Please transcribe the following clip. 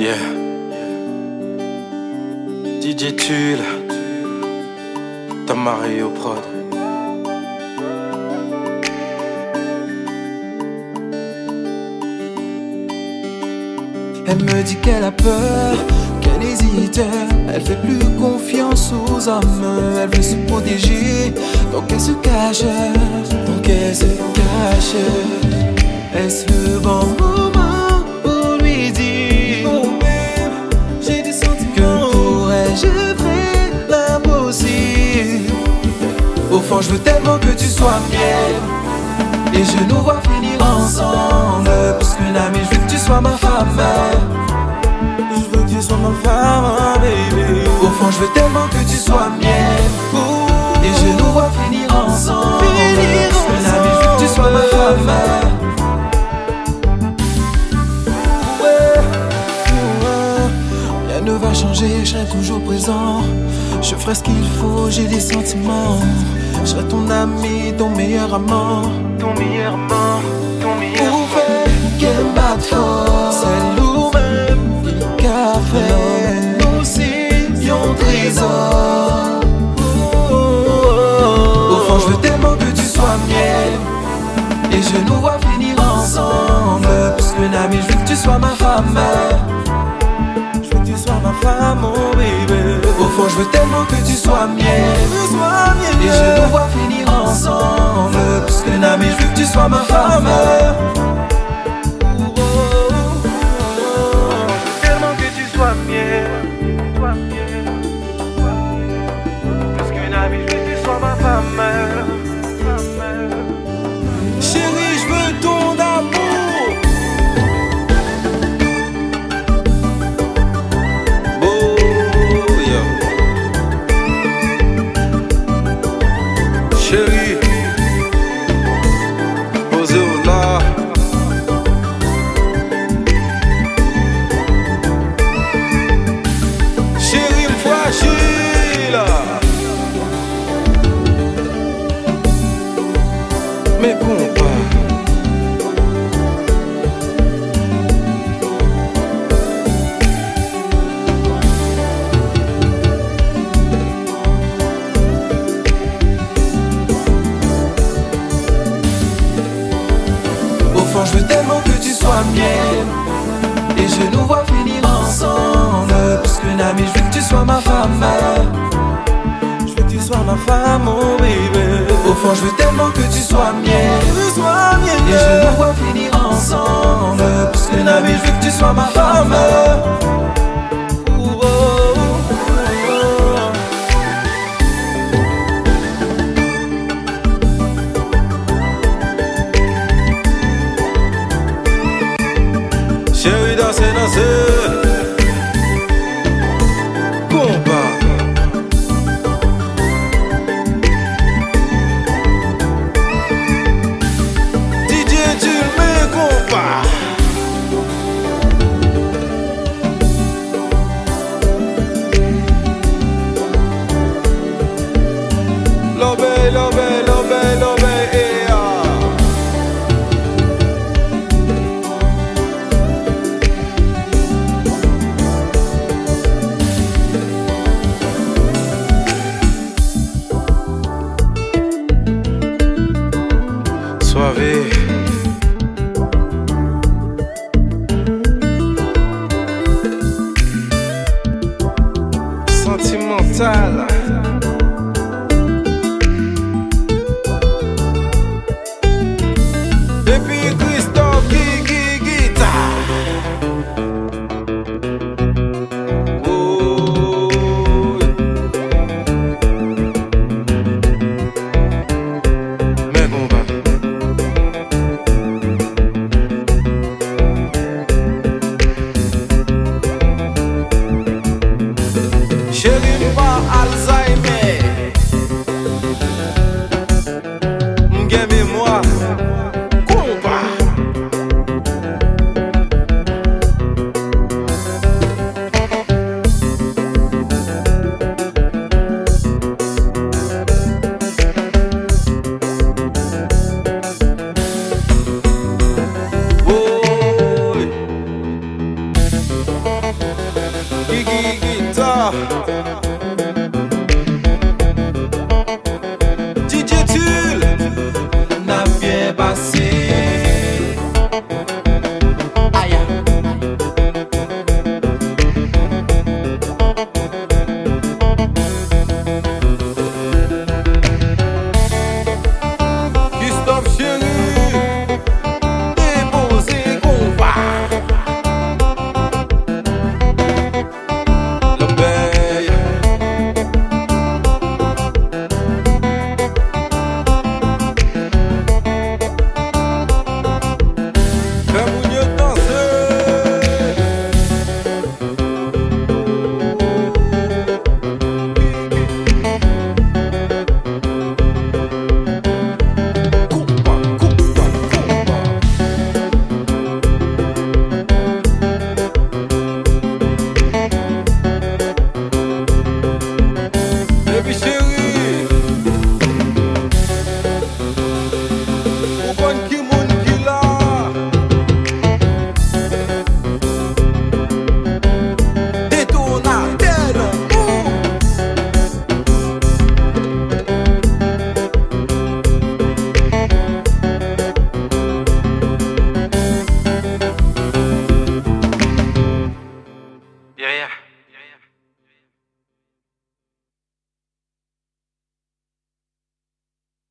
Yeah. DJ Tulle. Au prod. Elle me dit qu'elle a peur, qu'elle hésite. Elle fait plus confiance aux hommes. Elle veut se protéger, donc elle se cache. Donc elle se cache. Est-ce le bon moment? Je veux tellement que tu sois mienne. Et je nous vois finir ensemble. Parce que l'ami, je veux que tu sois ma femme. Je veux que tu sois ma femme, baby. Au fond, je veux tellement que tu sois mienne. Et je nous vois finir ensemble. Parce que l'ami, je veux que tu sois ma femme. Changer, je serai toujours présent. Je ferai ce qu'il faut, j'ai des sentiments. Je serai ton ami, ton meilleur amant. Ton meilleur amant, ton meilleur Pour faire qu'elle batte fort. C'est nous-mêmes qui fait. Nous aussi, yon trésor. Au fond, je veux tellement que tu sois mienne. Et je nous vois finir ensemble. Parce que l'ami, je veux que tu sois ma femme. Veux tellement que tu sois mienne. Et je nous vois finir ensemble. Parce que l'ami, je veux que tu sois ma femme. Tellement que tu sois mienne. Parce qu'une amie, je veux que tu sois ma. Femme. Je veux tellement que tu sois mienne. Et je nous vois sois ma femme, oh baby. Au fond, je veux tellement que tu sois mienne. Et je vois finir ensemble. Parce que l'ami, je veux que tu sois ma femme. sua vez.